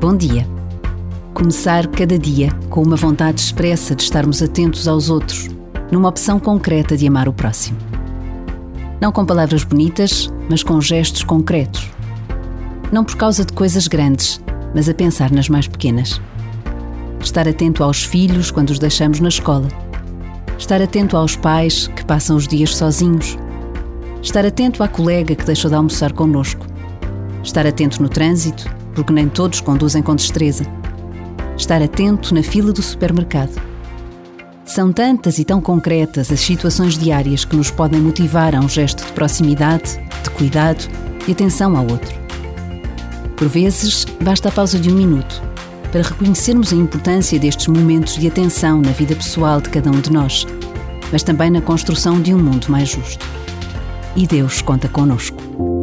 Bom dia. Começar cada dia com uma vontade expressa de estarmos atentos aos outros, numa opção concreta de amar o próximo. Não com palavras bonitas, mas com gestos concretos. Não por causa de coisas grandes, mas a pensar nas mais pequenas. Estar atento aos filhos quando os deixamos na escola. Estar atento aos pais que passam os dias sozinhos. Estar atento à colega que deixou de almoçar connosco. Estar atento no trânsito porque nem todos conduzem com destreza. Estar atento na fila do supermercado. São tantas e tão concretas as situações diárias que nos podem motivar a um gesto de proximidade, de cuidado e atenção ao outro. Por vezes, basta a pausa de um minuto para reconhecermos a importância destes momentos de atenção na vida pessoal de cada um de nós, mas também na construção de um mundo mais justo. E Deus conta conosco.